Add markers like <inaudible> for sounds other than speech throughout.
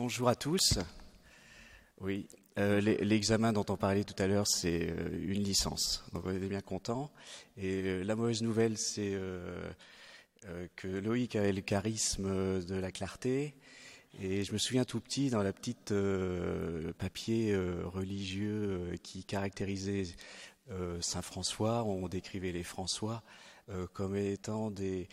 bonjour à tous. Oui, euh, l'examen dont on parlait tout à l'heure, c'est euh, une licence. Donc on est bien content. Et euh, la mauvaise nouvelle, c'est que Loïc avait le charisme de la clarté. Et je me souviens tout petit, dans la petite papier religieux qui caractérisait Saint François, on décrivait les François comme étant des,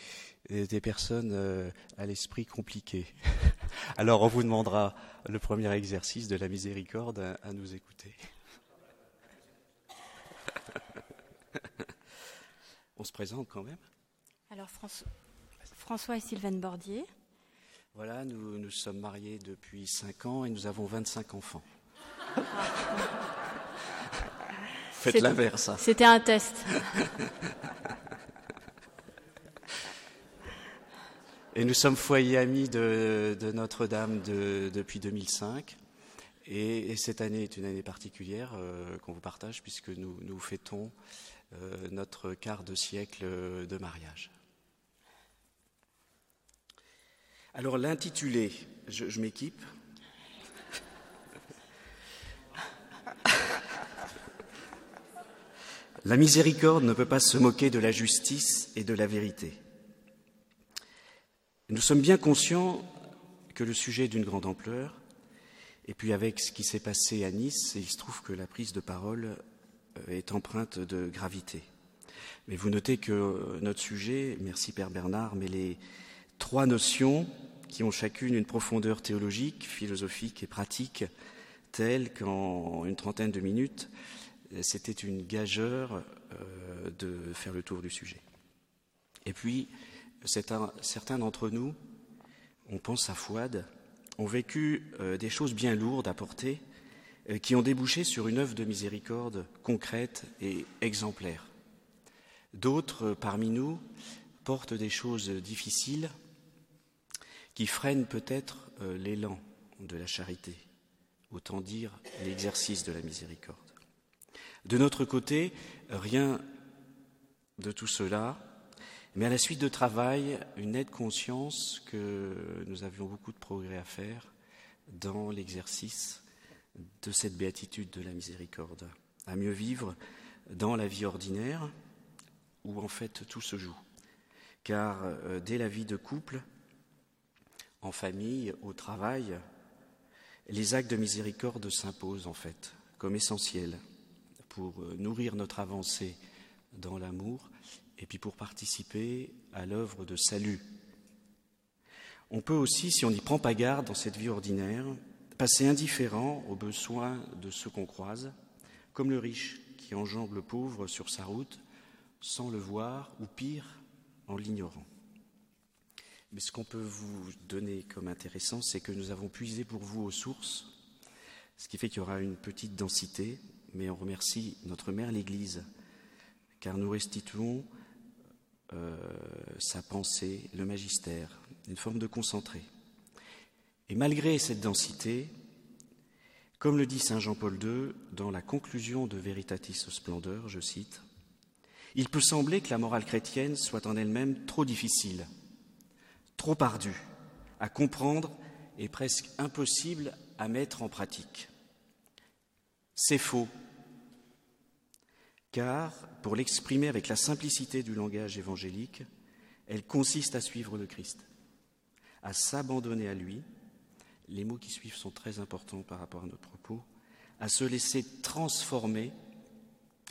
des personnes euh, à l'esprit compliqué. <laughs> Alors on vous demandera le premier exercice de la miséricorde à, nous écouter. <laughs> on se présente quand même Alors François, et Sylvaine Bordier. Voilà, nous nous sommes mariés depuis 5 ans et nous avons 25 enfants. <laughs> Faites l'inverse. Hein. C'était un test. Et nous sommes foyer amis de, Notre-Dame depuis 2005. Et, cette année est une année particulière euh, qu'on vous partage puisque nous, fêtons euh, notre quart de siècle de mariage. Alors l'intitulé, je m'équipe. La miséricorde ne peut pas se moquer de la justice et de la vérité. Nous sommes bien conscients que le sujet est d'une grande ampleur, et puis avec ce qui s'est passé à Nice, il se trouve que la prise de parole euh, est empreinte de gravité. Mais vous notez que euh, notre sujet, merci Père Bernard, mais les trois notions qui ont chacune une profondeur théologique, philosophique et pratique, telle qu'en une trentaine de minutes, c'était une gageure euh, de faire le tour du sujet. Et puis, certains d'entre nous, on pense à Fouad, ont vécu euh, des choses bien lourdes à porter euh, qui ont débouché sur une œuvre de miséricorde concrète et exemplaire. D'autres parmi nous portent des choses difficiles qui freinent peut-être euh, l'élan de la charité, autant dire l'exercice de la miséricorde. De notre côté, rien de tout cela mais à la suite de travail, une nette conscience que nous avions beaucoup de progrès à faire dans l'exercice de cette béatitude de la miséricorde, à mieux vivre dans la vie ordinaire où en fait tout se joue. Car euh, dès la vie de couple, en famille, au travail, les actes de miséricorde s'imposent en fait comme essentiels pour euh, nourrir notre avancée dans l'amour et puis pour participer à l'œuvre de salut. On peut aussi, si on n'y prend pas garde dans cette vie ordinaire, passer indifférent aux besoins de ceux qu'on croise, comme le riche qui enjambe le pauvre sur sa route sans le voir, ou pire, en l'ignorant. Mais ce qu'on peut vous donner comme intéressant, c'est que nous avons puisé pour vous aux sources, ce qui fait qu'il y aura une petite densité, mais on remercie notre mère l'Église, car nous restituons euh, sa pensée, le magistère, une forme de concentré. Et malgré cette densité, comme le dit Saint Jean-Paul II dans la conclusion de Veritatis Splendeur, je cite, Il peut sembler que la morale chrétienne soit en elle-même trop difficile, trop ardue à comprendre et presque impossible à mettre en pratique. C'est faux, car pour l'exprimer avec la simplicité du langage évangélique, elle consiste à suivre le Christ, à s'abandonner à lui. Les mots qui suivent sont très importants par rapport à notre propos, à se laisser transformer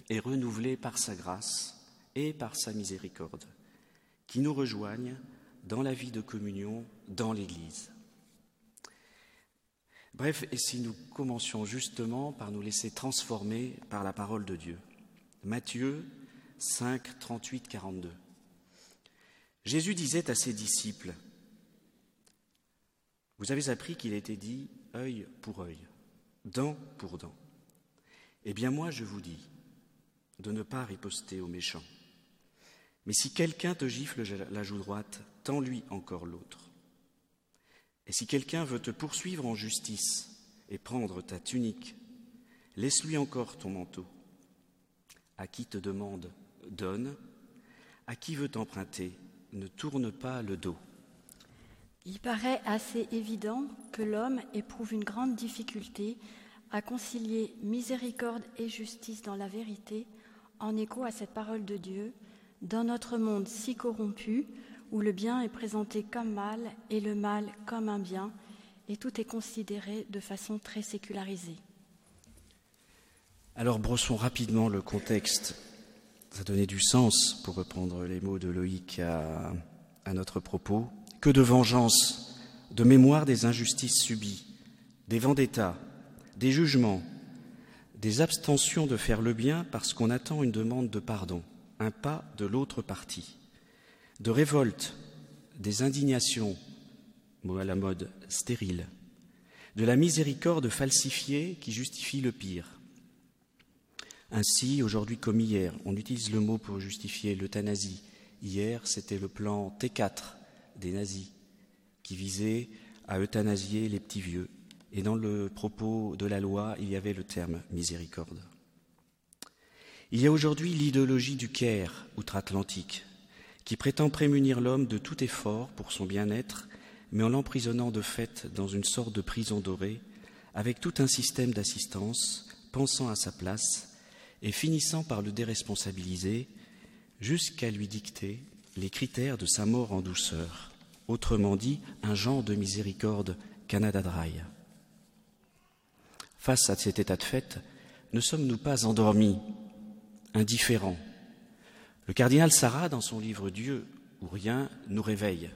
et renouveler par sa grâce et par sa miséricorde, qui nous rejoignent dans la vie de communion dans l'Église. Bref, et si nous commencions justement par nous laisser transformer par la parole de Dieu Matthieu 5, 38, 42. Jésus disait à ses disciples, Vous avez appris qu'il était dit œil pour œil, dent pour dent. Eh bien moi je vous dis de ne pas riposter aux méchants. Mais si quelqu'un te gifle la joue droite, tends-lui encore l'autre. Et si quelqu'un veut te poursuivre en justice et prendre ta tunique, laisse-lui encore ton manteau. À qui te demande, donne. À qui veut t'emprunter, ne tourne pas le dos. Il paraît assez évident que l'homme éprouve une grande difficulté à concilier miséricorde et justice dans la vérité, en écho à cette parole de Dieu, dans notre monde si corrompu, où le bien est présenté comme mal et le mal comme un bien, et tout est considéré de façon très sécularisée. Alors brossons rapidement le contexte. Ça donnait du sens, pour reprendre les mots de Loïc à, notre propos. Que de vengeance, de mémoire des injustices subies, des vendettas, des jugements, des abstentions de faire le bien parce qu'on attend une demande de pardon, un pas de l'autre partie, de révolte, des indignations, mot à la mode stérile, de la miséricorde falsifiée qui justifie le pire. Ainsi, aujourd'hui comme hier, on utilise le mot pour justifier l'euthanasie. Hier, c'était le plan T4 des nazis qui visait à euthanasier les petits vieux. Et dans le propos de la loi, il y avait le terme miséricorde. Il y a aujourd'hui l'idéologie du Caire outre-Atlantique, qui prétend prémunir l'homme de tout effort pour son bien-être mais en l'emprisonnant de fait dans une sorte de prison dorée, avec tout un système d'assistance, pensant à sa place et finissant par le déresponsabiliser jusqu'à lui dicter les critères de sa mort en douceur, autrement dit un genre de miséricorde Canada. Face à cet état de fait, ne sommes-nous pas endormis, indifférents? Le cardinal Sarah, dans son livre Dieu ou rien, nous réveille.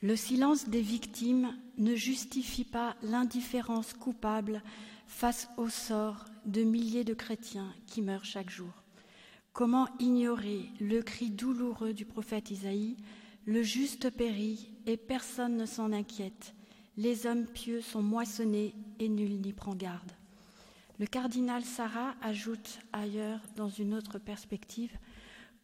Le silence des victimes ne justifie pas l'indifférence coupable face au sort de milliers de chrétiens qui meurent chaque jour. Comment ignorer le cri douloureux du prophète Isaïe? Le juste périt et personne ne s'en inquiète. Les hommes pieux sont moissonnés et nul n'y prend garde. Le cardinal Sarah ajoute ailleurs, dans une autre perspective,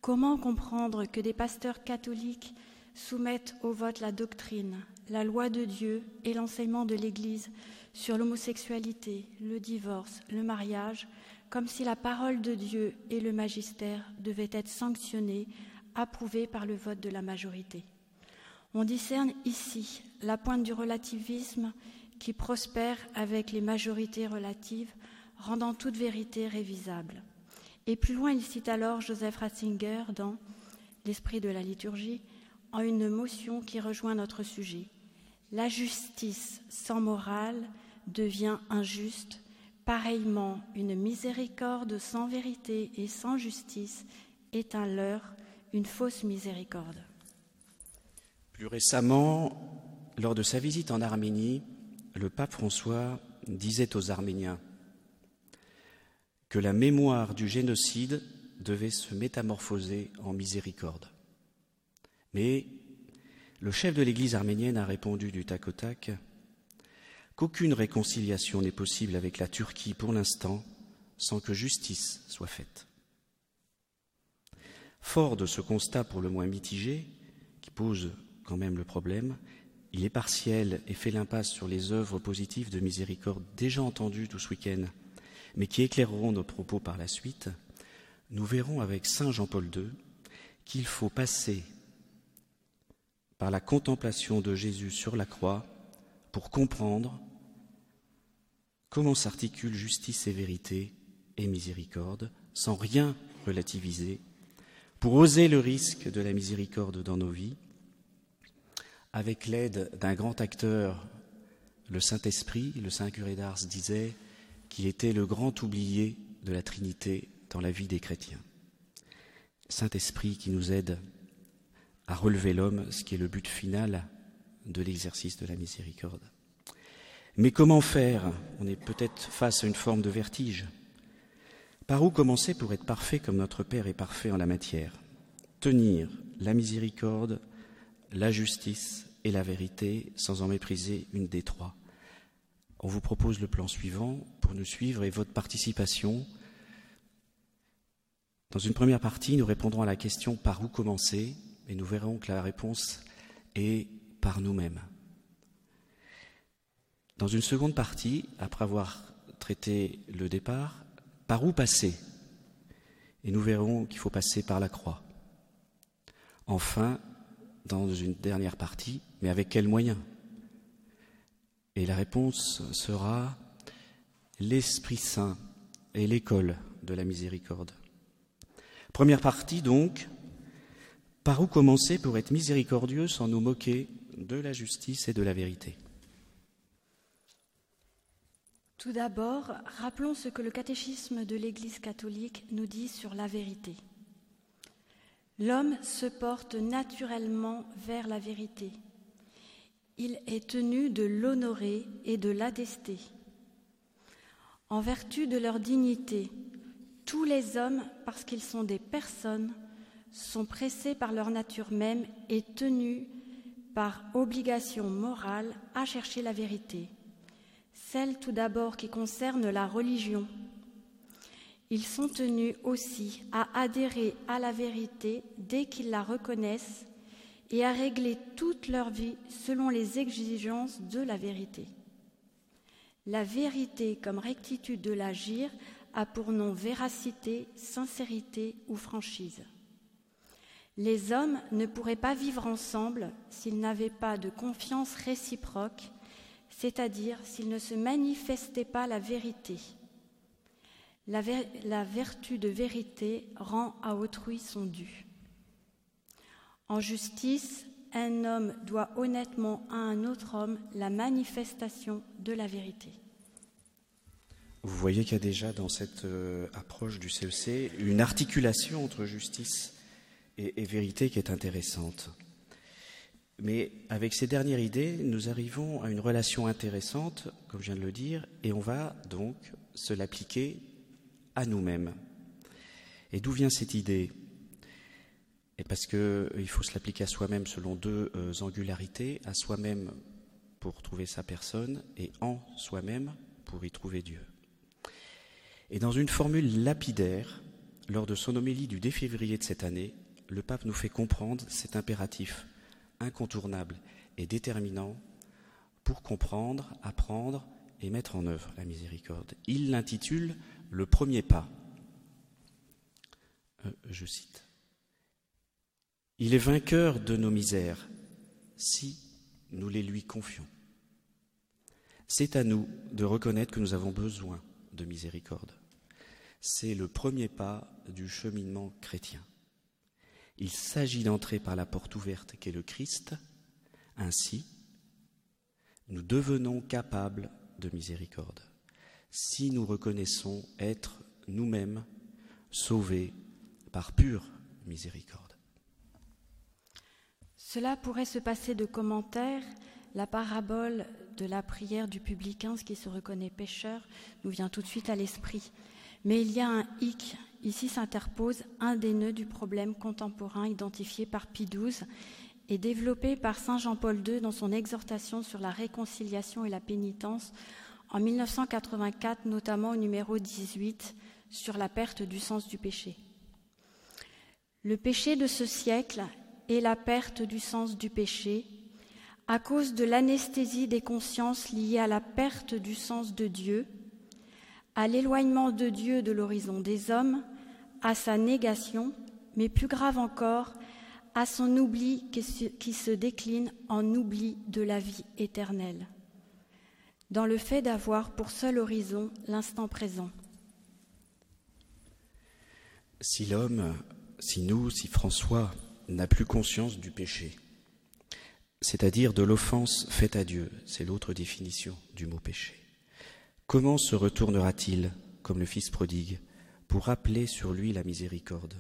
Comment comprendre que des pasteurs catholiques soumettent au vote la doctrine, la loi de Dieu et l'enseignement de l'Église sur l'homosexualité, le divorce, le mariage, comme si la parole de Dieu et le magistère devaient être sanctionnés, approuvés par le vote de la majorité. On discerne ici la pointe du relativisme qui prospère avec les majorités relatives, rendant toute vérité révisable. Et plus loin, il cite alors Joseph Ratzinger dans L'esprit de la liturgie, en une motion qui rejoint notre sujet. La justice sans morale devient injuste, pareillement une miséricorde sans vérité et sans justice est un leurre, une fausse miséricorde. Plus récemment, lors de sa visite en Arménie, le pape François disait aux Arméniens que la mémoire du génocide devait se métamorphoser en miséricorde. Mais le chef de l'Église arménienne a répondu du tac au tac qu'aucune réconciliation n'est possible avec la Turquie pour l'instant sans que justice soit faite. Fort de ce constat pour le moins mitigé, qui pose quand même le problème, il est partiel et fait l'impasse sur les œuvres positives de miséricorde déjà entendues tout ce week-end, mais qui éclaireront nos propos par la suite. Nous verrons avec Saint Jean-Paul II qu'il faut passer par la contemplation de Jésus sur la croix pour comprendre comment s'articulent justice et vérité et miséricorde sans rien relativiser, pour oser le risque de la miséricorde dans nos vies, avec l'aide d'un grand acteur, le Saint-Esprit, le Saint curé d'Ars disait qu'il était le grand oublié de la Trinité dans la vie des chrétiens. Saint-Esprit qui nous aide à relever l'homme, ce qui est le but final de l'exercice de la miséricorde. Mais comment faire? On est peut-être face à une forme de vertige. Par où commencer pour être parfait comme notre Père est parfait en la matière? Tenir la miséricorde, la justice et la vérité sans en mépriser une des trois. On vous propose le plan suivant pour nous suivre et votre participation. Dans une première partie, nous répondrons à la question par où commencer et nous verrons que la réponse est par nous-mêmes. Dans une seconde partie, après avoir traité le départ, par où passer? Et nous verrons qu'il faut passer par la croix. Enfin, dans une dernière partie, mais avec quels moyens? Et la réponse sera l'Esprit Saint et l'école de la miséricorde. Première partie donc, par où commencer pour être miséricordieux sans nous moquer de la justice et de la vérité? Tout d'abord, rappelons ce que le catéchisme de l'Église catholique nous dit sur la vérité. L'homme se porte naturellement vers la vérité. Il est tenu de l'honorer et de l'attester. En vertu de leur dignité, tous les hommes, parce qu'ils sont des personnes, sont pressés par leur nature même et tenus par obligation morale à chercher la vérité, celle tout d'abord qui concerne la religion. Ils sont tenus aussi à adhérer à la vérité dès qu'ils la reconnaissent et à régler toute leur vie selon les exigences de la vérité. La vérité comme rectitude de l'agir a pour nom véracité, sincérité ou franchise. Les hommes ne pourraient pas vivre ensemble s'ils n'avaient pas de confiance réciproque, c'est-à-dire s'ils ne se manifestaient pas la vérité. La, vertu de vérité rend à autrui son dû. En justice, un homme doit honnêtement à un autre homme la manifestation de la vérité. Vous voyez qu'il y a déjà dans cette euh, approche du CEC e une articulation entre justice et, vérité qui est intéressante. Mais avec ces dernières idées, nous arrivons à une relation intéressante, comme je viens de le dire, et on va donc se l'appliquer à nous-mêmes. Et d'où vient cette idée? Parce qu'il euh, faut se l'appliquer à soi-même selon deux euh, angularités, à soi-même pour trouver sa personne et en soi-même pour y trouver Dieu. Et dans une formule lapidaire, lors de son homélie du 2 février de cette année, le pape nous fait comprendre cet impératif incontournable et déterminant pour comprendre, apprendre et mettre en œuvre la miséricorde. Il l'intitule Le premier pas. Euh, je cite. Il est vainqueur de nos misères si nous les lui confions. C'est à nous de reconnaître que nous avons besoin de miséricorde. C'est le premier pas du cheminement chrétien. Il s'agit d'entrer par la porte ouverte qu'est le Christ. Ainsi, nous devenons capables de miséricorde si nous reconnaissons être nous-mêmes sauvés par pure miséricorde. Cela pourrait se passer de commentaires. La parabole de la prière du publicain, ce qui se reconnaît pécheur, nous vient tout de suite à l'esprit. Mais il y a un hic. Ici s'interpose un des nœuds du problème contemporain identifié par Pie XII et développé par Saint Jean-Paul II dans son exhortation sur la réconciliation et la pénitence en 1984, notamment au numéro 18 sur la perte du sens du péché. Le péché de ce siècle et la perte du sens du péché, à cause de l'anesthésie des consciences liées à la perte du sens de Dieu, à l'éloignement de Dieu de l'horizon des hommes, à sa négation, mais plus grave encore, à son oubli qui se décline en oubli de la vie éternelle, dans le fait d'avoir pour seul horizon l'instant présent. Si l'homme, si nous, si François n'a plus conscience du péché, c'est-à-dire de l'offense faite à Dieu, c'est l'autre définition du mot péché. Comment se retournera-t-il, comme le Fils prodigue, pour appeler sur lui la miséricorde,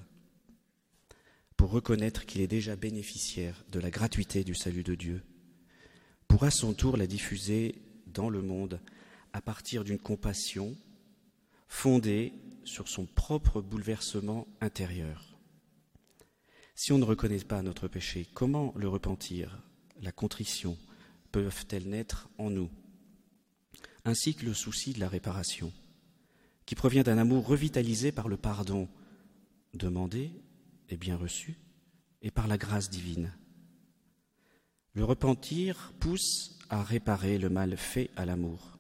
pour reconnaître qu'il est déjà bénéficiaire de la gratuité du salut de Dieu, pour à son tour la diffuser dans le monde à partir d'une compassion fondée sur son propre bouleversement intérieur. Si on ne reconnaît pas notre péché, comment le repentir, la contrition peuvent-elles naître en nous? Ainsi que le souci de la réparation, qui provient d'un amour revitalisé par le pardon demandé et bien reçu, et par la grâce divine. Le repentir pousse à réparer le mal fait à l'amour.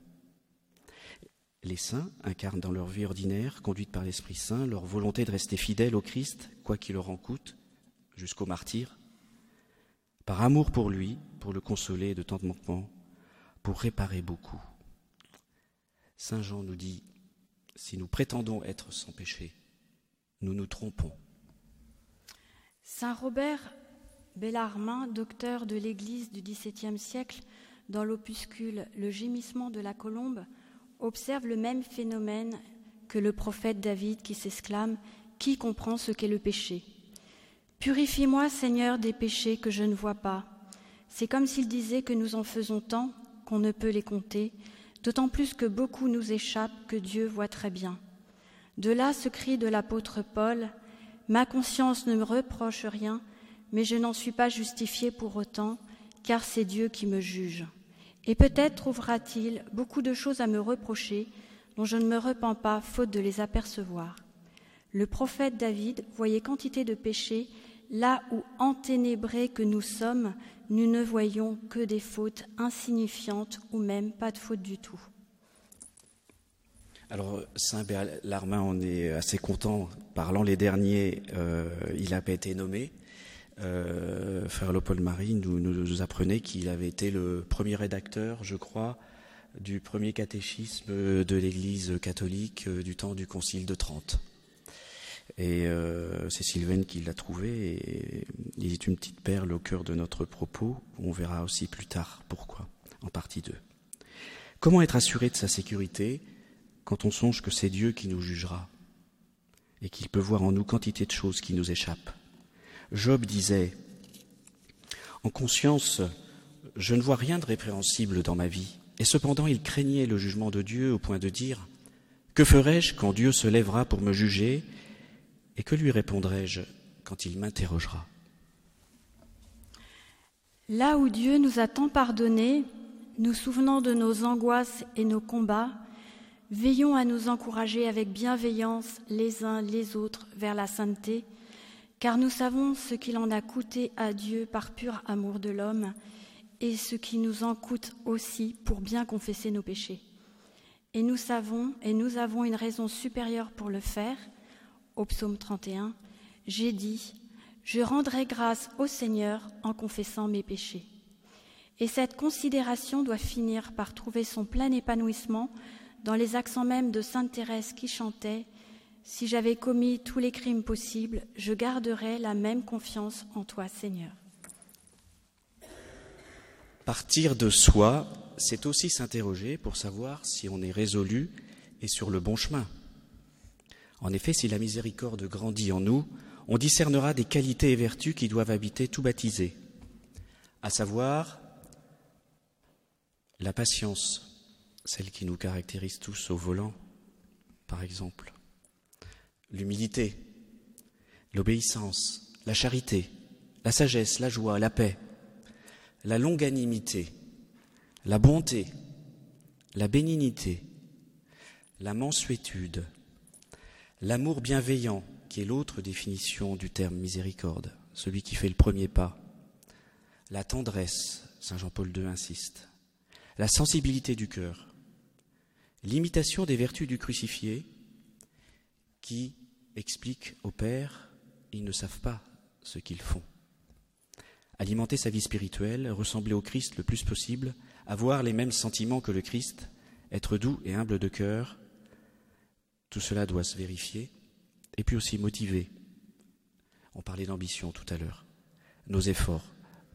Les saints incarnent dans leur vie ordinaire, conduite par l'Esprit Saint, leur volonté de rester fidèles au Christ, quoi qu'il leur en coûte, jusqu'au martyr, par amour pour lui, pour le consoler de tant de manquements, pour réparer beaucoup. Saint Jean nous dit, si nous prétendons être sans péché, nous nous trompons. Saint Robert Bellarmin, docteur de l'Église du XVIIe siècle, dans l'opuscule Le gémissement de la colombe, observe le même phénomène que le prophète David qui s'exclame Qui comprend ce qu'est le péché Purifie-moi, Seigneur, des péchés que je ne vois pas. C'est comme s'il disait que nous en faisons tant qu'on ne peut les compter, d'autant plus que beaucoup nous échappent que Dieu voit très bien. De là ce cri de l'apôtre Paul Ma conscience ne me reproche rien, mais je n'en suis pas justifié pour autant, car c'est Dieu qui me juge. Et peut-être trouvera-t-il beaucoup de choses à me reprocher dont je ne me repens pas, faute de les apercevoir. Le prophète David voyait quantité de péchés là où, enténébrés que nous sommes, nous ne voyons que des fautes insignifiantes ou même pas de fautes du tout. Alors, Saint Larmin, on est assez content. Parlant les derniers, euh, il n'a été nommé. Euh, Frère Leopold Marie nous, nous, apprenait qu'il avait été le premier rédacteur, je crois, du premier catéchisme de l'Église catholique euh, du temps du Concile de Trente. Et euh, c'est Sylvain qui l'a trouvé, et il est une petite perle au cœur de notre propos. On verra aussi plus tard pourquoi, en partie 2. Comment être assuré de sa sécurité quand on songe que c'est Dieu qui nous jugera et qu'il peut voir en nous quantité de choses qui nous échappent? Job disait En conscience, je ne vois rien de répréhensible dans ma vie, et cependant il craignait le jugement de Dieu au point de dire Que ferai-je quand Dieu se lèvera pour me juger Et que lui répondrai-je quand il m'interrogera? Là où Dieu nous a tant pardonné, nous souvenant de nos angoisses et nos combats, veillons à nous encourager avec bienveillance les uns les autres vers la sainteté car nous savons ce qu'il en a coûté à Dieu par pur amour de l'homme et ce qui nous en coûte aussi pour bien confesser nos péchés. Et nous savons, et nous avons une raison supérieure pour le faire, au psaume 31, j'ai dit, je rendrai grâce au Seigneur en confessant mes péchés. Et cette considération doit finir par trouver son plein épanouissement dans les accents mêmes de Sainte Thérèse qui chantait si j'avais commis tous les crimes possibles, je garderais la même confiance en toi, Seigneur. Partir de soi, c'est aussi s'interroger pour savoir si on est résolu et sur le bon chemin. En effet, si la miséricorde grandit en nous, on discernera des qualités et vertus qui doivent habiter tout baptisé, à savoir la patience, celle qui nous caractérise tous au volant, par exemple, l'humilité, l'obéissance, la charité, la sagesse, la joie, la paix, la longanimité, la bonté, la bénignité, la mansuétude, l'amour bienveillant, qui est l'autre définition du terme miséricorde, celui qui fait le premier pas, la tendresse, Saint Jean-Paul II insiste, la sensibilité du cœur, l'imitation des vertus du crucifié, qui expliquent au Père, ils ne savent pas ce qu'ils font. Alimenter sa vie spirituelle, ressembler au Christ le plus possible, avoir les mêmes sentiments que le Christ, être doux et humble de cœur, tout cela doit se vérifier, et puis aussi motiver. On parlait d'ambition tout à l'heure. Nos efforts,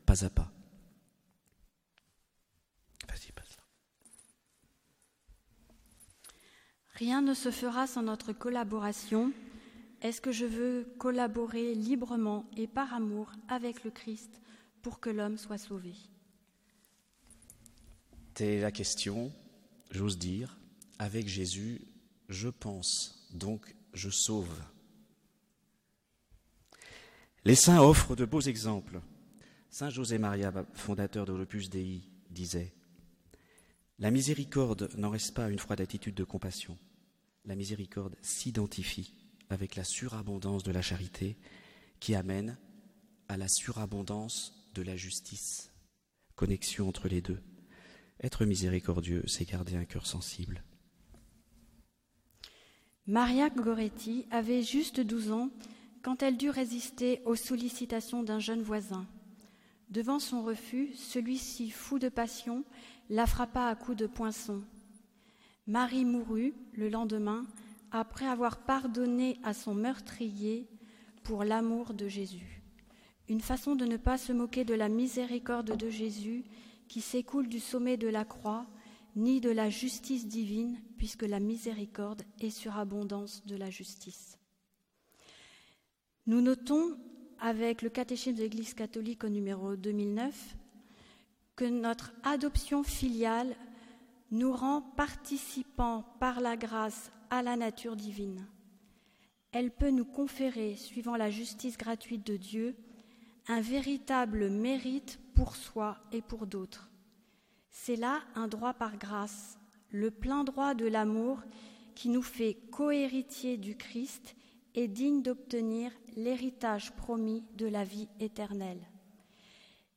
pas à pas. Rien ne se fera sans notre collaboration. Est-ce que je veux collaborer librement et par amour avec le Christ pour que l'homme soit sauvé? Telle est la question, j'ose dire. Avec Jésus, je pense, donc je sauve. Les saints offrent de beaux exemples. Saint José Maria, fondateur de l'Opus Dei, disait La miséricorde n'en reste pas une froide attitude de compassion la miséricorde s'identifie avec la surabondance de la charité qui amène à la surabondance de la justice. Connexion entre les deux. Être miséricordieux, c'est garder un cœur sensible. Maria Goretti avait juste 12 ans quand elle dut résister aux sollicitations d'un jeune voisin. Devant son refus, celui-ci, fou de passion, la frappa à coups de poinçon. Marie mourut le lendemain, après avoir pardonné à son meurtrier pour l'amour de Jésus. Une façon de ne pas se moquer de la miséricorde de Jésus qui s'écoule du sommet de la croix, ni de la justice divine, puisque la miséricorde est surabondance de la justice. Nous notons avec le catéchisme de l'Église catholique au numéro 2009 que notre adoption filiale nous rend participants par la grâce à la nature divine. Elle peut nous conférer, suivant la justice gratuite de Dieu, un véritable mérite pour soi et pour d'autres. C'est là un droit par grâce, le plein droit de l'amour qui nous fait cohéritiers du Christ et digne d'obtenir l'héritage promis de la vie éternelle.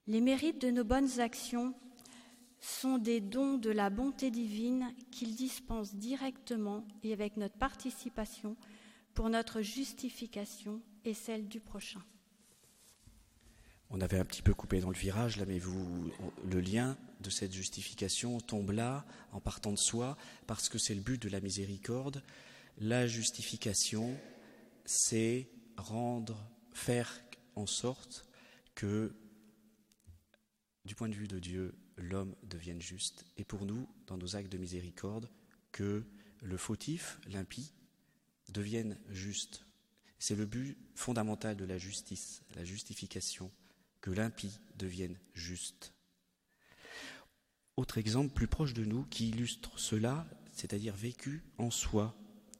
Les mérites de nos bonnes actions sont des dons de la bonté divine qu'il dispense directement et avec notre participation pour notre justification et celle du prochain. On avait un petit peu coupé dans le virage là, mais vous, le lien de cette justification tombe là, en partant de soi, parce que c'est le but de la miséricorde. La justification, c'est rendre, faire en sorte que, du point de vue de Dieu, l'homme devienne juste, et pour nous, dans nos actes de miséricorde, que le fautif, l'impie, devienne juste. C'est le but fondamental de la justice, la justification, que l'impie devienne juste. Autre exemple plus proche de nous qui illustre cela, c'est-à-dire vécu en soi,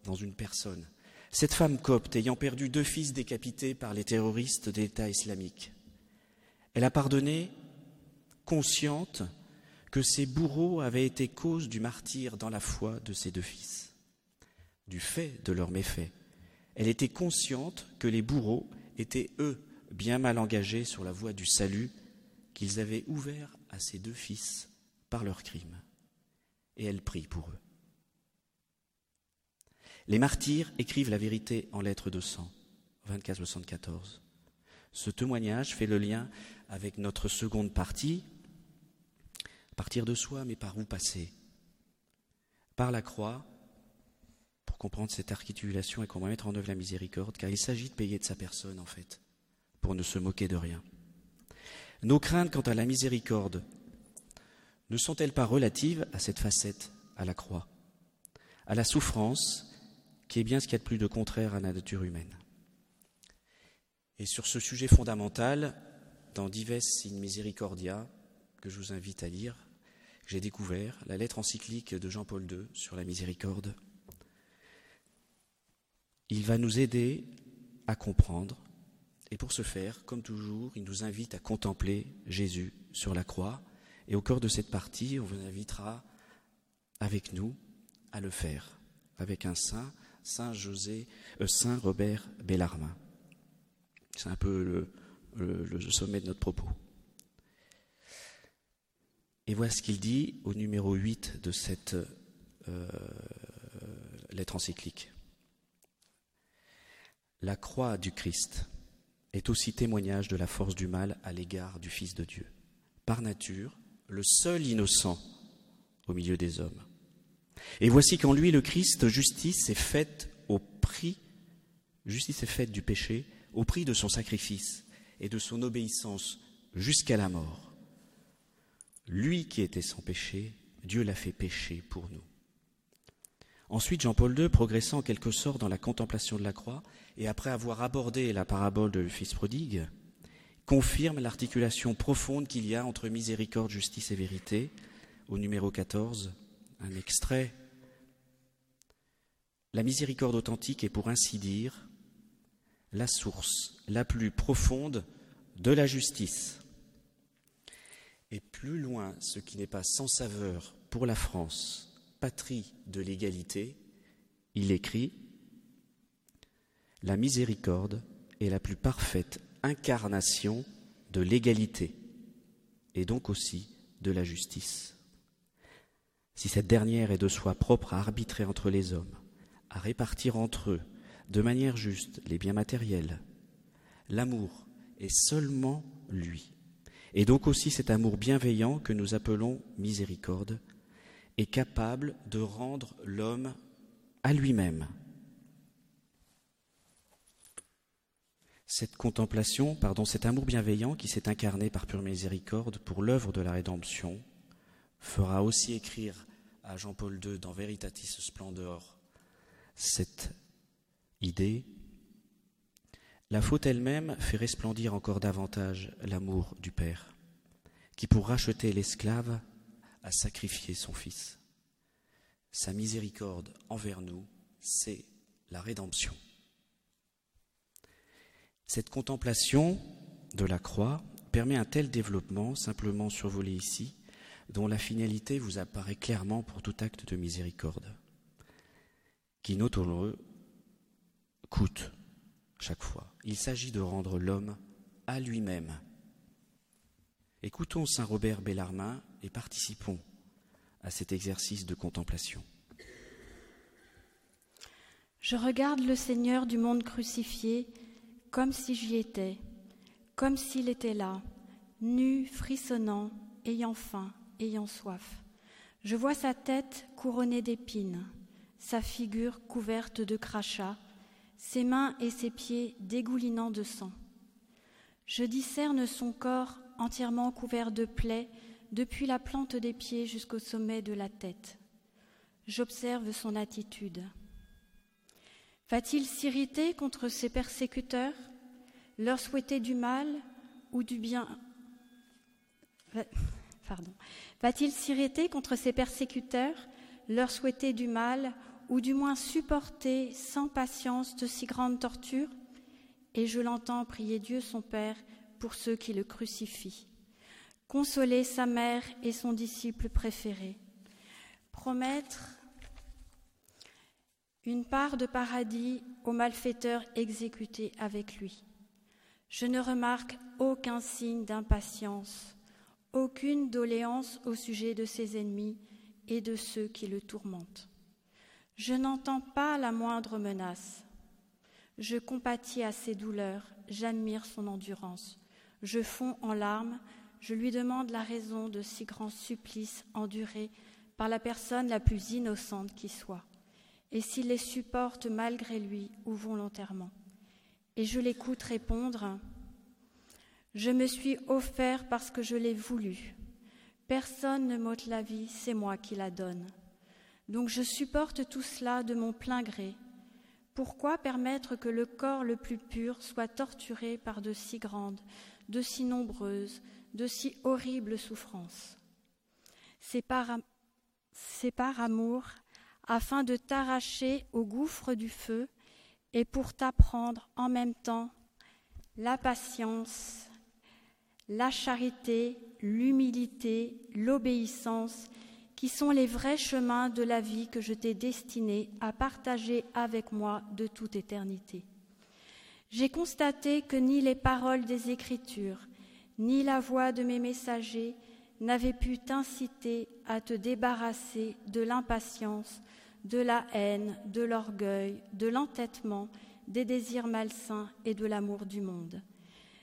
dans une personne. Cette femme copte, ayant perdu deux fils décapités par les terroristes d'État islamique, elle a pardonné, consciente que ses bourreaux avaient été cause du martyr dans la foi de ses deux fils, du fait de leurs méfaits. Elle était consciente que les bourreaux étaient, eux, bien mal engagés sur la voie du salut qu'ils avaient ouvert à ses deux fils par leurs crimes. Et elle prie pour eux. Les martyrs écrivent la vérité en lettres de sang, 24-74. Ce témoignage fait le lien avec notre seconde partie, partir de soi, mais par où passer? Par la croix, pour comprendre cette articulation et comment mettre en œuvre la miséricorde, car il s'agit de payer de sa personne, en fait, pour ne se moquer de rien. Nos craintes quant à la miséricorde ne sont-elles pas relatives à cette facette, à la croix, à la souffrance qui est bien ce qu'il y a de plus de contraire à la nature humaine? Et sur ce sujet fondamental, dans Dives in Misericordia, que je vous invite à lire, j'ai découvert la lettre encyclique de Jean-Paul II sur la miséricorde. Il va nous aider à comprendre, et pour ce faire, comme toujours, il nous invite à contempler Jésus sur la croix, et au cœur de cette partie, on vous invitera avec nous à le faire, avec un saint Saint euh, Saint Robert Bellarmin. C'est un peu le, sommet de notre propos. Et voilà ce qu'il dit au numéro 8 de cette euh, lettre encyclique. La croix du Christ est aussi témoignage de la force du mal à l'égard du Fils de Dieu. Par nature, le seul innocent au milieu des hommes. Et voici qu'en lui, le Christ, justice est faite au prix, justice est faite du péché, au prix de son sacrifice et de son obéissance jusqu'à la mort. Lui qui était sans péché, Dieu l'a fait pécher pour nous. Ensuite, Jean-Paul II, progressant en quelque sorte dans la contemplation de la croix, et après avoir abordé la parabole de fils prodigue, confirme l'articulation profonde qu'il y a entre miséricorde, justice et vérité, au numéro 14, un extrait. La miséricorde authentique est pour ainsi dire la source la plus profonde de la justice. Et plus loin, ce qui n'est pas sans saveur pour la France, patrie de l'égalité, il écrit La miséricorde est la plus parfaite incarnation de l'égalité et donc aussi de la justice si cette dernière est de soi propre à arbitrer entre les hommes, à répartir entre eux de manière juste les biens matériels, l'amour est seulement lui, Et donc aussi cet amour bienveillant que nous appelons miséricorde est capable de rendre l'homme à lui-même. Cette contemplation, pardon, cet amour bienveillant qui s'est incarné par pure miséricorde pour l'œuvre de la rédemption, fera aussi écrire à Jean-Paul II dans Veritatis Splendor cette idée. La faute elle-même fait resplendir encore davantage l'amour du Père, qui pour racheter l'esclave a sacrifié son Fils. Sa miséricorde envers nous, c'est la rédemption. Cette contemplation de la croix permet un tel développement, simplement survolé ici, dont la finalité vous apparaît clairement pour tout acte de miséricorde, qui, notons-le, coûte chaque fois. Il s'agit de rendre l'homme à lui-même. Écoutons Saint Robert Bellarmin et participons à cet exercice de contemplation. Je regarde le Seigneur du monde crucifié comme si j'y étais, comme s'il était là, nu, frissonnant, ayant faim, ayant soif. Je vois sa tête couronnée d'épines, sa figure couverte de crachats, ses mains et ses pieds dégoulinant de sang. Je discerne son corps entièrement couvert de plaies depuis la plante des pieds jusqu'au sommet de la tête. J'observe son attitude. Va-t-il s'irriter contre ses persécuteurs, leur souhaiter du mal ou du bien? Pardon. Va-t-il s'irriter contre ses persécuteurs, leur souhaiter du mal ou du moins supporter sans patience de si grandes tortures? Et je l'entends prier Dieu son Père pour ceux qui le crucifient. Consoler sa mère et son disciple préféré. Promettre une part de paradis aux malfaiteurs exécutés avec lui. Je ne remarque aucun signe d'impatience, aucune doléance au sujet de ses ennemis et de ceux qui le tourmentent. Je n'entends pas la moindre menace. Je compatis à ses douleurs, j'admire son endurance. Je fonds en larmes, je lui demande la raison de si grands supplices endurés par la personne la plus innocente qui soit et s'il les supporte malgré lui ou volontairement. Et je l'écoute répondre Je me suis offert parce que je l'ai voulu. Personne ne m'ôte la vie, c'est moi qui la donne. Donc je supporte tout cela de mon plein gré. Pourquoi permettre que le corps le plus pur soit torturé par de si grandes, de si nombreuses, de si horribles souffrances? C'est par, par amour afin de t'arracher au gouffre du feu et pour t'apprendre en même temps la patience, la charité, l'humilité, l'obéissance, qui sont les vrais chemins de la vie que je t'ai destiné à partager avec moi de toute éternité. J'ai constaté que ni les paroles des Écritures, ni la voix de mes messagers n'avaient pu t'inciter à te débarrasser de l'impatience, de la haine, de l'orgueil, de l'entêtement, des désirs malsains et de l'amour du monde.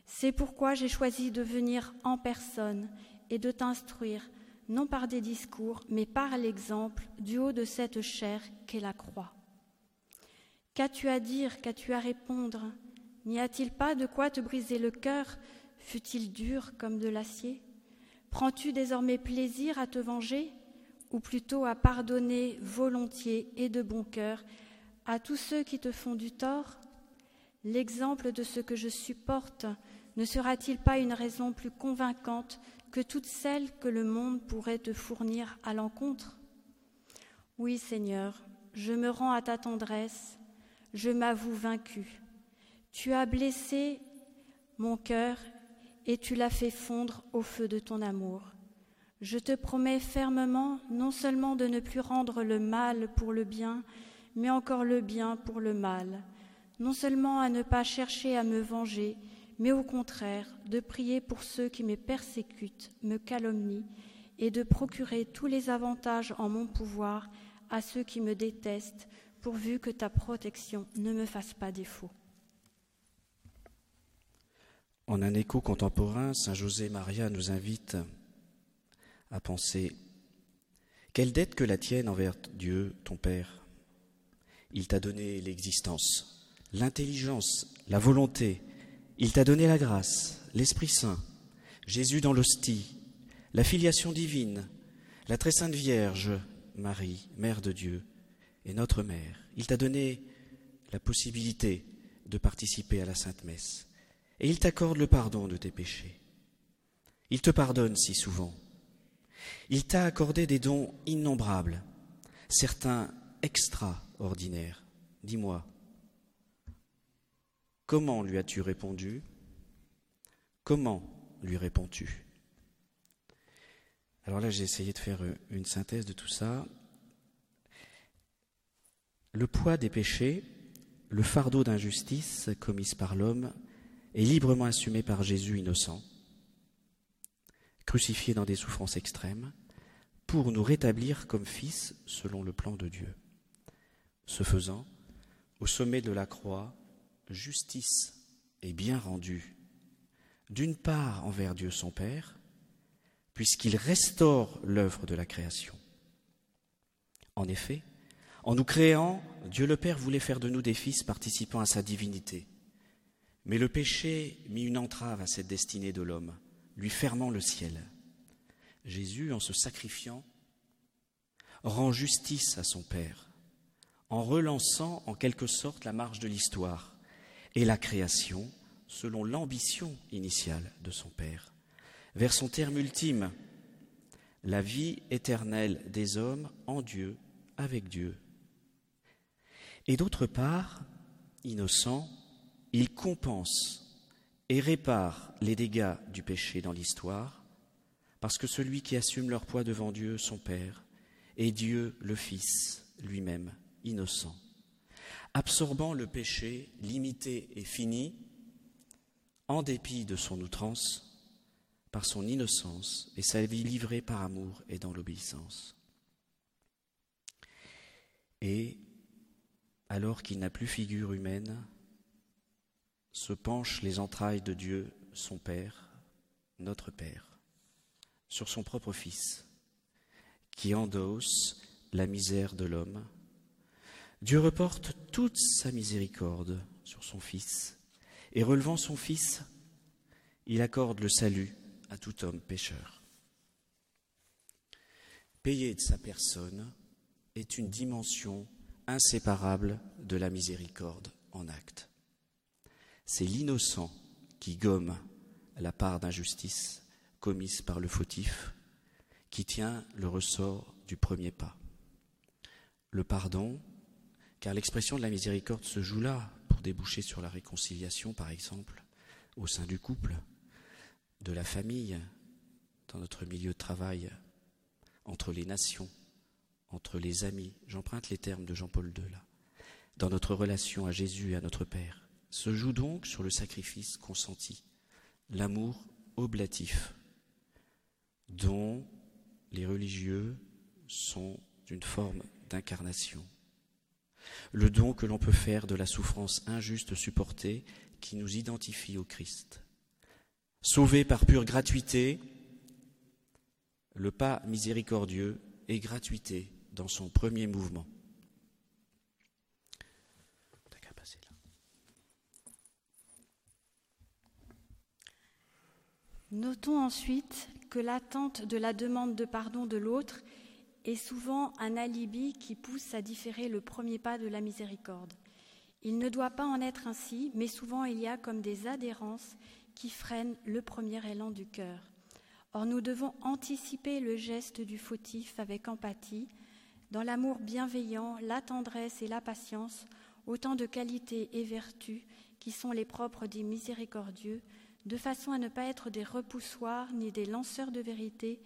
C'est pourquoi j'ai choisi de venir en personne et de t'instruire, non par des discours, mais par l'exemple du haut de cette chair qu'est la croix. Qu'as-tu à dire, qu'as-tu à répondre? N'y a-t-il pas de quoi te briser le cœur, fût-il dur comme de l'acier? Prends-tu désormais plaisir à te venger ou plutôt à pardonner volontiers et de bon cœur à tous ceux qui te font du tort? L'exemple de ce que je supporte ne sera-t-il pas une raison plus convaincante que toutes celles que le monde pourrait te fournir à l'encontre? Oui, Seigneur, je me rends à ta tendresse, je m'avoue vaincu. Tu as blessé mon cœur et tu l'as fait fondre au feu de ton amour. Je te promets fermement non seulement de ne plus rendre le mal pour le bien, mais encore le bien pour le mal, non seulement à ne pas chercher à me venger, mais au contraire de prier pour ceux qui me persécutent, me calomnient, et de procurer tous les avantages en mon pouvoir à ceux qui me détestent, pourvu que ta protection ne me fasse pas défaut. En un écho contemporain, Saint José Maria nous invite à penser quelle dette que la tienne envers Dieu, ton Père. Il t'a donné l'existence, l'intelligence, la volonté, il t'a donné la grâce, l'Esprit Saint, Jésus dans l'hostie, la filiation divine, la très sainte Vierge, Marie, Mère de Dieu, et notre Mère. Il t'a donné la possibilité de participer à la Sainte Messe, et il t'accorde le pardon de tes péchés. Il te pardonne si souvent. Il t'a accordé des dons innombrables, certains extraordinaires. Dis-moi, comment lui as-tu répondu? Comment lui réponds-tu? Alors là, j'ai essayé de faire une synthèse de tout ça. Le poids des péchés, le fardeau d'injustice commise par l'homme est librement assumé par Jésus innocent, crucifié dans des souffrances extrêmes, pour nous rétablir comme fils selon le plan de Dieu. Ce faisant, au sommet de la croix, justice est bien rendue, d'une part envers Dieu son Père, puisqu'il restaure l'œuvre de la création. En effet, en nous créant, Dieu le Père voulait faire de nous des fils participant à sa divinité. Mais le péché mit une entrave à cette destinée de l'homme, lui fermant le ciel. Jésus, en se sacrifiant, rend justice à son Père, en relançant en quelque sorte la marche de l'histoire et la création selon l'ambition initiale de son Père, vers son terme ultime, la vie éternelle des hommes en Dieu, avec Dieu et d'autre part, innocent, il compense et répare les dégâts du péché dans l'histoire, parce que celui qui assume leur poids devant Dieu, son Père, est Dieu le Fils lui-même, innocent, absorbant le péché limité et fini, en dépit de son outrance, par son innocence et sa vie livrée par amour et dans l'obéissance. Et alors qu'il n'a plus figure humaine, se penchent les entrailles de Dieu, son Père, notre Père, sur son propre Fils, qui endosse la misère de l'homme. Dieu reporte toute sa miséricorde sur son Fils, et relevant son Fils, il accorde le salut à tout homme pécheur. Payer de sa personne est une dimension inséparable de la miséricorde en acte. C'est l'innocent qui gomme la part d'injustice commise par le fautif, qui tient le ressort du premier pas. Le pardon, car l'expression de la miséricorde se joue là pour déboucher sur la réconciliation, par exemple, au sein du couple, de la famille, dans notre milieu de travail, entre les nations, entre les amis, j'emprunte les termes de Jean-Paul II là, dans notre relation à Jésus et à notre Père, se joue donc sur le sacrifice consenti, l'amour oblatif, dont les religieux sont une forme d'incarnation. Le don que l'on peut faire de la souffrance injuste supportée qui nous identifie au Christ. Sauvé par pure gratuité, le pas miséricordieux et gratuité dans son premier mouvement. Notons ensuite que l'attente de la demande de pardon de l'autre est souvent un alibi qui pousse à différer le premier pas de la miséricorde. Il ne doit pas en être ainsi, mais souvent il y a comme des adhérences qui freinent le premier élan du cœur. Or nous devons anticiper le geste du fautif avec empathie, dans l'amour bienveillant, la tendresse et la patience, autant de qualités et vertus qui sont les propres des miséricordieux, de façon à ne pas être des repoussoirs ni des lanceurs de vérité,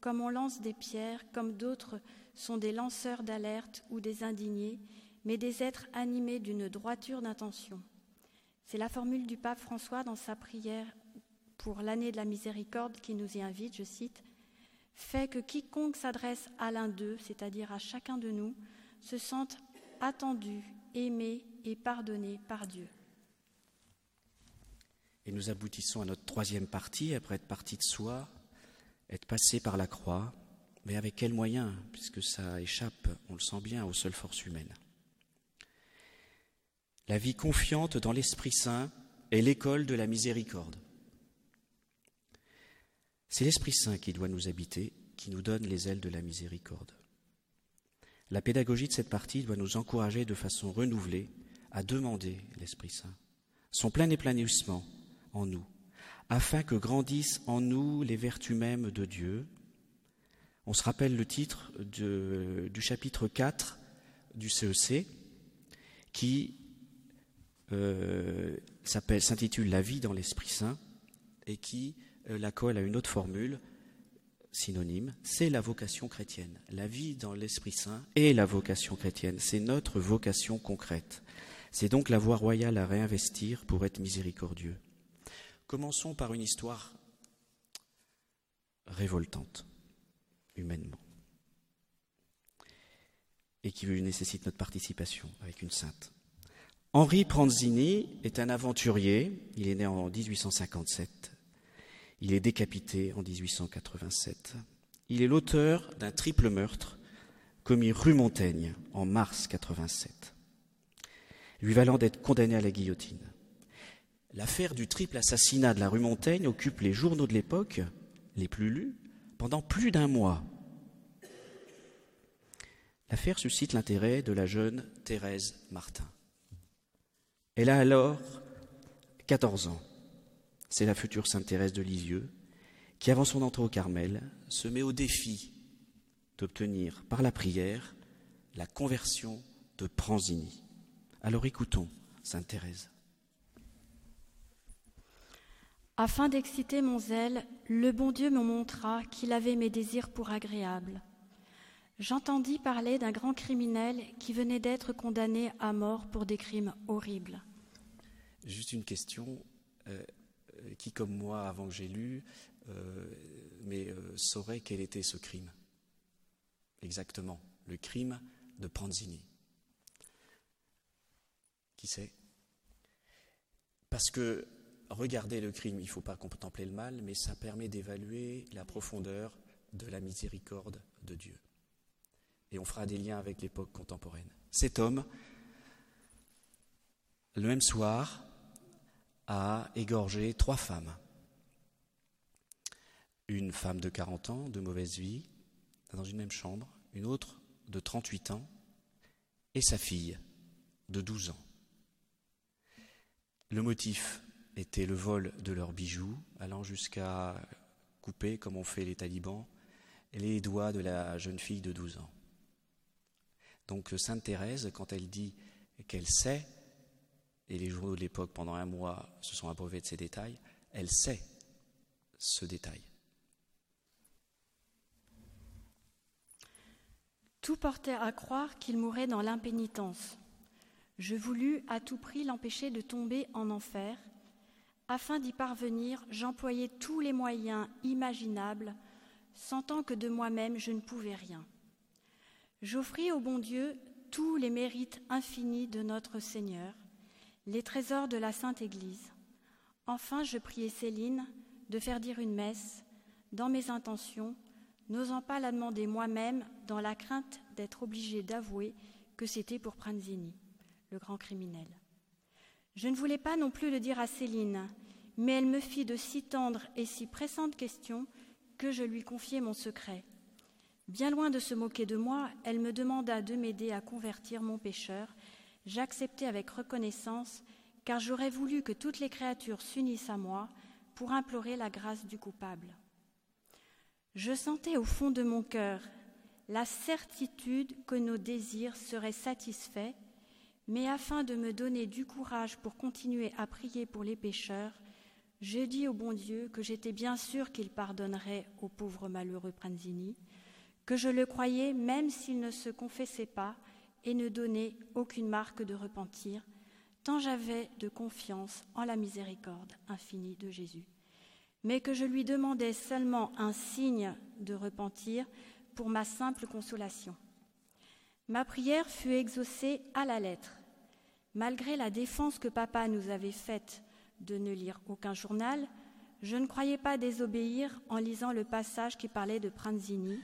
comme on lance des pierres, comme d'autres sont des lanceurs d'alerte ou des indignés, mais des êtres animés d'une droiture d'intention. C'est la formule du pape François dans sa prière pour l'année de la miséricorde qui nous y invite, je cite, fait que quiconque s'adresse à l'un d'eux, c'est-à-dire à chacun de nous, se sente attendu, aimé et pardonné par Dieu. Et nous aboutissons à notre troisième partie, après être parti de soi, être passé par la croix, mais avec quels moyens, puisque ça échappe, on le sent bien, aux seules forces humaines. La vie confiante dans l'Esprit Saint est l'école de la miséricorde. C'est l'Esprit Saint qui doit nous habiter, qui nous donne les ailes de la miséricorde. La pédagogie de cette partie doit nous encourager de façon renouvelée à demander l'Esprit Saint, son plein épanouissement en nous, afin que grandissent en nous les vertus mêmes de Dieu. On se rappelle le titre du chapitre 4 du CEC e qui euh, s'intitule La vie dans l'Esprit Saint et qui euh, la colle à une autre formule synonyme, c'est la vocation chrétienne. La vie dans l'Esprit Saint est la vocation chrétienne, c'est notre vocation concrète. C'est donc la voie royale à réinvestir pour être miséricordieux. Commençons par une histoire révoltante, humainement, et qui nécessite notre participation avec une sainte. Henri Pranzini est un aventurier, il est né en 1857, il est décapité en 1887. Il est l'auteur d'un triple meurtre commis rue Montaigne en mars 87, lui valant d'être condamné à la guillotine. L'affaire du triple assassinat de la rue Montaigne occupe les journaux de l'époque, les plus lus, pendant plus d'un mois. L'affaire suscite l'intérêt de la jeune Thérèse Martin. Elle a alors 14 ans. C'est la future Sainte Thérèse de Lisieux qui, avant son entrée au Carmel, se met au défi d'obtenir par la prière la conversion de Pranzini. Alors écoutons Sainte Thérèse. Afin d'exciter mon zèle, le bon Dieu me montra qu'il avait mes désirs pour agréables. J'entendis parler d'un grand criminel qui venait d'être condamné à mort pour des crimes horribles. Juste une question. Euh, qui, comme moi, avant que j'ai lu, euh, mais euh, saurait quel était ce crime? Exactement, le crime de Pranzini. Qui sait Parce que regarder le crime, il ne faut pas contempler le mal, mais ça permet d'évaluer la profondeur de la miséricorde de Dieu. Et on fera des liens avec l'époque contemporaine. Cet homme, le même soir, a égorgé trois femmes. Une femme de 40 ans, de mauvaise vie, dans une même chambre, une autre de 38 ans, et sa fille de 12 ans. Le motif était le vol de leurs bijoux, allant jusqu'à couper, comme ont fait les talibans, les doigts de la jeune fille de 12 ans. Donc Sainte Thérèse, quand elle dit qu'elle sait et les journaux de l'époque, pendant un mois, se sont abreuvés de ces détails, elle sait ce détail. Tout portait à croire qu'il mourrait dans l'impénitence. Je voulus à tout prix l'empêcher de tomber en enfer. Afin d'y parvenir, j'employais tous les moyens imaginables, sentant que de moi-même je ne pouvais rien. J'offris au bon Dieu tous les mérites infinis de notre Seigneur, les trésors de la Sainte Église. Enfin, je priai Céline de faire dire une messe dans mes intentions, n'osant pas la demander moi-même dans la crainte d'être obligée d'avouer que c'était pour Pranzini, le grand criminel. Je ne voulais pas non plus le dire à Céline, mais elle me fit de si tendres et si pressantes questions que je lui confiai mon secret. Bien loin de se moquer de moi, elle me demanda de m'aider à convertir mon pécheur j'acceptais avec reconnaissance, car j'aurais voulu que toutes les créatures s'unissent à moi pour implorer la grâce du coupable. Je sentais au fond de mon cœur la certitude que nos désirs seraient satisfaits, mais afin de me donner du courage pour continuer à prier pour les pécheurs, je dis au bon Dieu que j'étais bien sûr qu'il pardonnerait au pauvre malheureux Pranzini, que je le croyais même s'il ne se confessait pas et ne donnait aucune marque de repentir, tant j'avais de confiance en la miséricorde infinie de Jésus, mais que je lui demandais seulement un signe de repentir pour ma simple consolation. Ma prière fut exaucée à la lettre. Malgré la défense que papa nous avait faite de ne lire aucun journal, je ne croyais pas désobéir en lisant le passage qui parlait de Pranzini,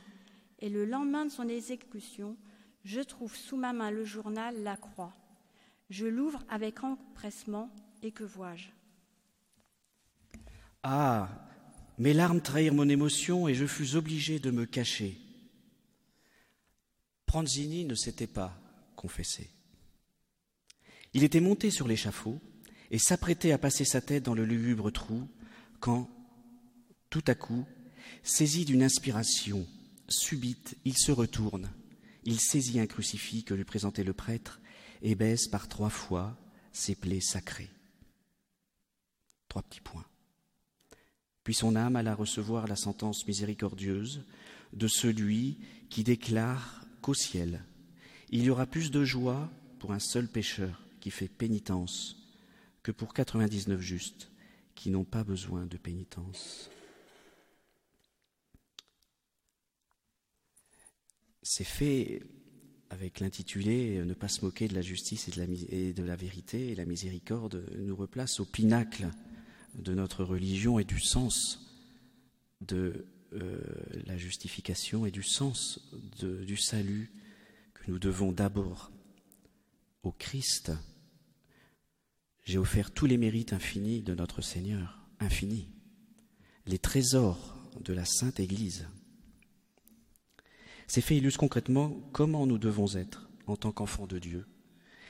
et le lendemain de son exécution, je trouve sous ma main le journal La Croix. Je l'ouvre avec empressement, et que vois-je? Ah Mes larmes trahirent mon émotion, et je fus obligé de me cacher. Pranzini ne s'était pas confessé. Il était monté sur l'échafaud et s'apprêtait à passer sa tête dans le lugubre trou quand, tout à coup, saisi d'une inspiration subite, il se retourne, il saisit un crucifix que lui présentait le prêtre et baisse par trois fois ses plaies sacrées. Trois petits points. Puis son âme alla recevoir la sentence miséricordieuse de celui qui déclare qu'au ciel, il y aura plus de joie pour un seul pécheur qui fait pénitence que pour 99 justes qui n'ont pas besoin de pénitence. C'est fait avec l'intitulé Ne pas se moquer de la justice et de la, vérité, et la miséricorde nous replace au pinacle de notre religion et du sens de euh, la justification et du sens du salut que nous devons d'abord au Christ j'ai offert tous les mérites infinis de notre Seigneur, infinis, les trésors de la Sainte Église. Ces faits illustrent concrètement comment nous devons être en tant qu'enfants de Dieu,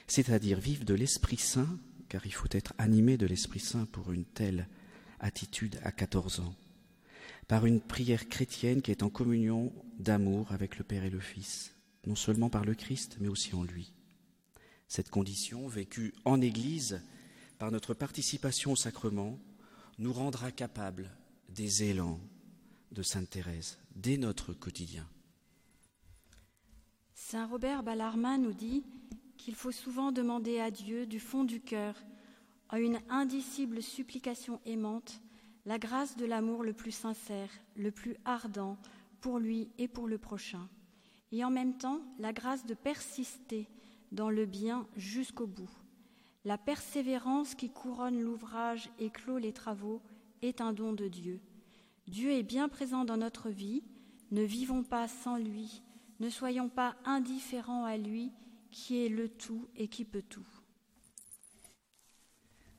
c'est-à-dire vivre de l'Esprit Saint, car il faut être animé de l'Esprit Saint pour une telle attitude à 14 ans, par une prière chrétienne qui est en communion d'amour avec le Père et le Fils, non seulement par le Christ, mais aussi en lui. Cette condition, vécue en Église, notre participation au sacrement, nous rendra capables des élans de Sainte Thérèse dès notre quotidien. Saint Robert Ballarmin nous dit qu'il faut souvent demander à Dieu du fond du cœur, en une indicible supplication aimante, la grâce de l'amour le plus sincère, le plus ardent pour lui et pour le prochain, et en même temps la grâce de persister dans le bien jusqu'au bout. La persévérance qui couronne l'ouvrage et clôt les travaux est un don de Dieu. Dieu est bien présent dans notre vie, ne vivons pas sans lui, ne soyons pas indifférents à lui qui est le tout et qui peut tout.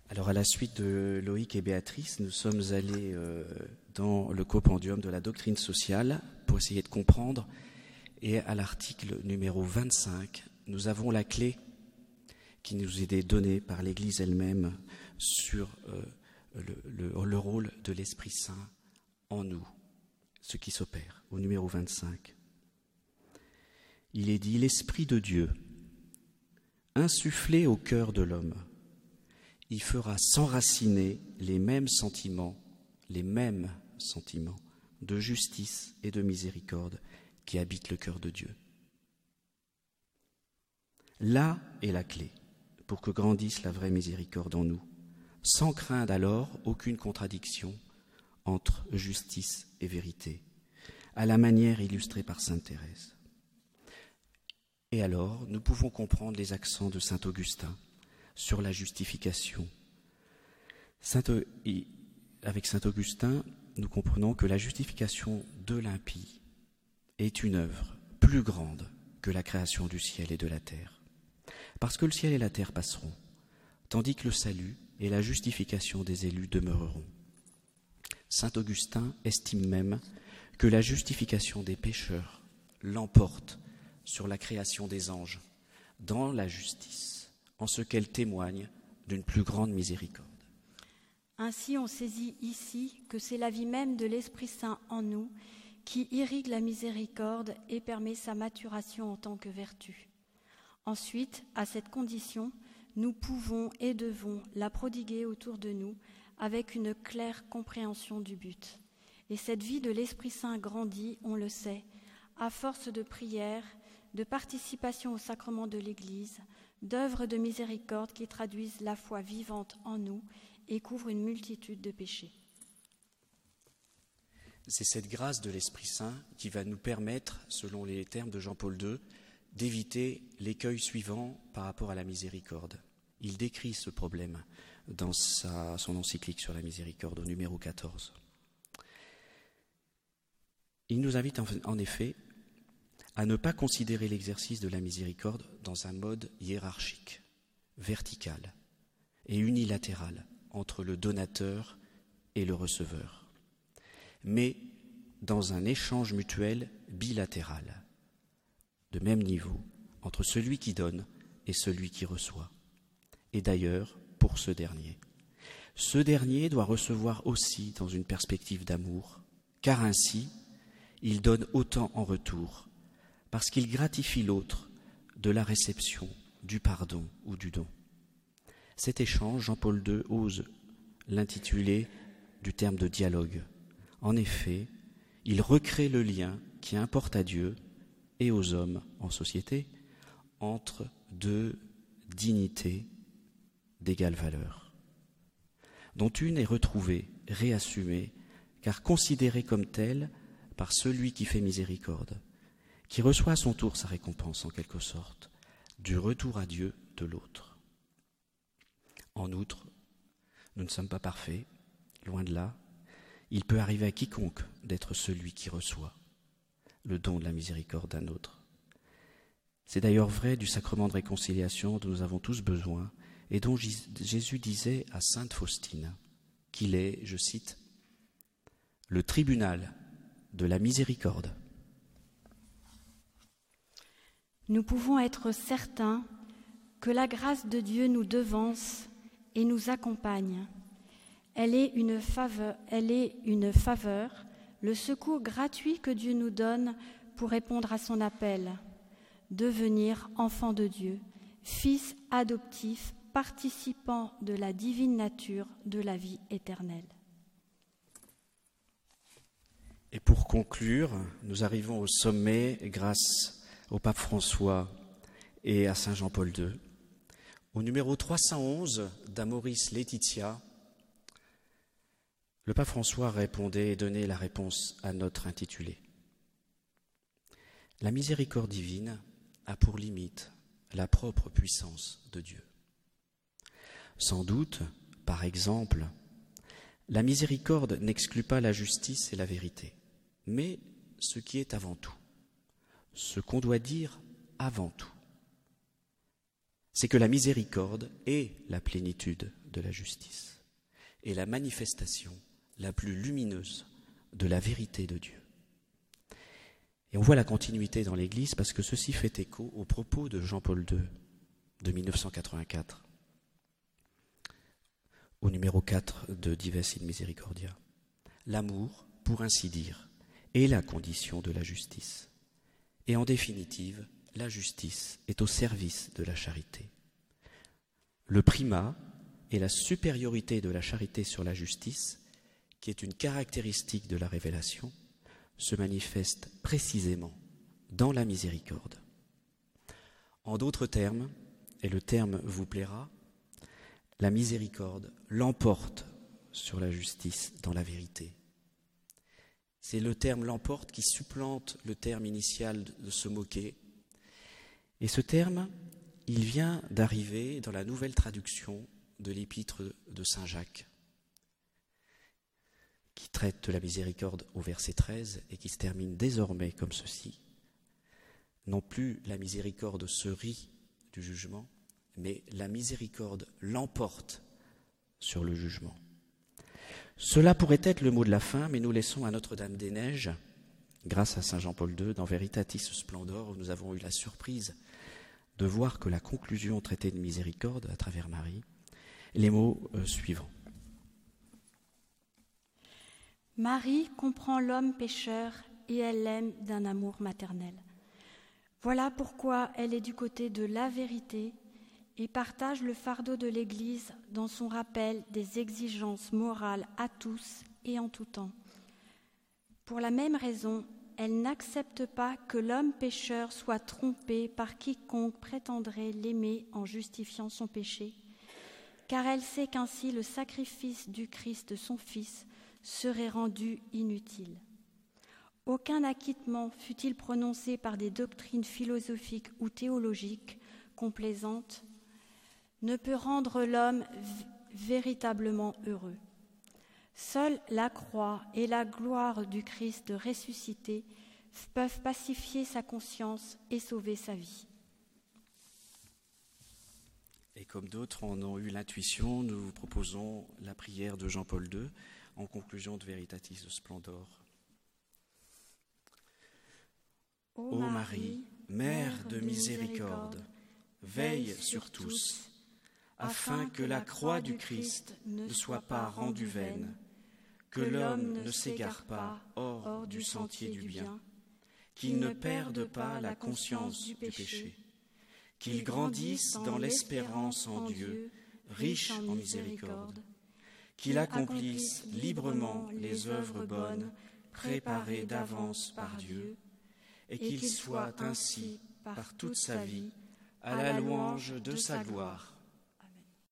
Alors à la suite de Loïc et Béatrice, nous sommes allés euh, dans le compendium de la doctrine sociale pour essayer de comprendre. Et à l'article numéro 25, nous avons la clé qui nous est donné par l'Église elle-même sur euh, le, rôle de l'Esprit Saint en nous, ce qui s'opère, au numéro 25. Il est dit, l'Esprit de Dieu, insufflé au cœur de l'homme, il fera s'enraciner les mêmes sentiments, les mêmes sentiments de justice et de miséricorde qui habitent le cœur de Dieu. Là est la clé pour que grandisse la vraie miséricorde en nous, sans craindre alors aucune contradiction entre justice et vérité, à la manière illustrée par Sainte Thérèse. Et alors, nous pouvons comprendre les accents de Saint Augustin sur la justification. avec Saint Augustin, nous comprenons que la justification de l'impie est une œuvre plus grande que la création du ciel et de la terre parce que le ciel et la terre passeront, tandis que le salut et la justification des élus demeureront. Saint Augustin estime même que la justification des pécheurs l'emporte sur la création des anges, dans la justice, en ce qu'elle témoigne d'une plus grande miséricorde. Ainsi, on saisit ici que c'est la vie même de l'Esprit Saint en nous qui irrigue la miséricorde et permet sa maturation en tant que vertu. Ensuite, à cette condition, nous pouvons et devons la prodiguer autour de nous avec une claire compréhension du but. Et cette vie de l'Esprit Saint grandit, on le sait, à force de prière, de participation au sacrement de l'Église, d'œuvres de miséricorde qui traduisent la foi vivante en nous et couvrent une multitude de péchés. C'est cette grâce de l'Esprit Saint qui va nous permettre, selon les termes de Jean-Paul II, d'éviter l'écueil suivant par rapport à la miséricorde. Il décrit ce problème dans son encyclique sur la miséricorde au numéro 14. Il nous invite en effet à ne pas considérer l'exercice de la miséricorde dans un mode hiérarchique, vertical et unilatéral entre le donateur et le receveur, mais dans un échange mutuel bilatéral, même niveau, entre celui qui donne et celui qui reçoit. Et d'ailleurs, pour ce dernier. Ce dernier doit recevoir aussi dans une perspective d'amour, car ainsi, il donne autant en retour, parce qu'il gratifie l'autre de la réception, du pardon ou du don. Cet échange, Jean-Paul II ose l'intituler du terme de dialogue. En effet, il recrée le lien qui importe à Dieu et aux hommes en société entre deux dignités d'égale valeur, dont une est retrouvée, réassumée, car considérée comme telle par celui qui fait miséricorde, qui reçoit à son tour sa récompense en quelque sorte, du retour à Dieu de l'autre. En outre, nous ne sommes pas parfaits, loin de là, il peut arriver à quiconque d'être celui qui reçoit le don de la miséricorde d'un autre. C'est d'ailleurs vrai du sacrement de réconciliation dont nous avons tous besoin et dont Jésus disait à Sainte Faustine qu'il est, je cite, le tribunal de la miséricorde. Nous pouvons être certains que la grâce de Dieu nous devance et nous accompagne. Elle est une faveur, elle est une faveur, le secours gratuit que Dieu nous donne pour répondre à son appel, devenir enfant de Dieu, fils adoptif, participant de la divine nature de la vie éternelle. Et pour conclure, nous arrivons au sommet grâce au pape François et à Saint Jean-Paul II. Au numéro 311 d'Amoris Laetitia, le pape François répondait et donnait la réponse à notre intitulé. La miséricorde divine a pour limite la propre puissance de Dieu. Sans doute, par exemple, la miséricorde n'exclut pas la justice et la vérité, mais ce qui est avant tout, ce qu'on doit dire avant tout, c'est que la miséricorde est la plénitude de la justice et la manifestation la plus lumineuse de la vérité de Dieu. Et on voit la continuité dans l'Église parce que ceci fait écho aux propos de Jean-Paul II de 1984 au numéro 4 de Dives in Misericordia. L'amour, pour ainsi dire, est la condition de la justice. Et en définitive, la justice est au service de la charité. Le primat et la supériorité de la charité sur la justice, qui est une caractéristique de la révélation, se manifestent précisément dans la miséricorde. En d'autres termes, et le terme vous plaira, la miséricorde l'emporte sur la justice dans la vérité. C'est le terme l'emporte qui supplante le terme initial de se moquer. Et ce terme, il vient d'arriver dans la nouvelle traduction de l'épître de Saint Jacques, qui traite la miséricorde au verset 13 et qui se termine désormais comme ceci. Non plus la miséricorde se rit du jugement, mais la miséricorde l'emporte sur le jugement. Cela pourrait être le mot de la fin, mais nous laissons à Notre-Dame des Neiges, grâce à Saint Jean-Paul II, dans Veritatis Splendor, nous avons eu la surprise de voir que la conclusion traitée de miséricorde à travers Marie, les mots euh, suivants. Marie comprend l'homme pécheur et elle l'aime d'un amour maternel. Voilà pourquoi elle est du côté de la vérité et partage le fardeau de l'Église dans son rappel des exigences morales à tous et en tout temps. Pour la même raison, elle n'accepte pas que l'homme pécheur soit trompé par quiconque prétendrait l'aimer en justifiant son péché, car elle sait qu'ainsi le sacrifice du Christ, son Fils, serait rendu inutile. Aucun acquittement fut-il prononcé par des doctrines philosophiques ou théologiques complaisantes ne peut rendre l'homme véritablement heureux. Seule la croix et la gloire du Christ ressuscité peuvent pacifier sa conscience et sauver sa vie. Et comme d'autres en ont eu l'intuition, nous vous proposons la prière de Jean-Paul II en conclusion de Veritatis Splendor. Ô Marie, Mère de miséricorde, veille sur tous, afin que la croix du Christ ne soit pas rendue vaine, que l'homme ne s'égare pas hors du sentier du bien, qu'il ne perde pas la conscience du péché qu'il grandisse dans l'espérance en Dieu, riche en miséricorde, qu'il accomplisse librement les œuvres bonnes préparées d'avance par Dieu, et qu'il soit ainsi, par toute sa vie, à la louange de sa gloire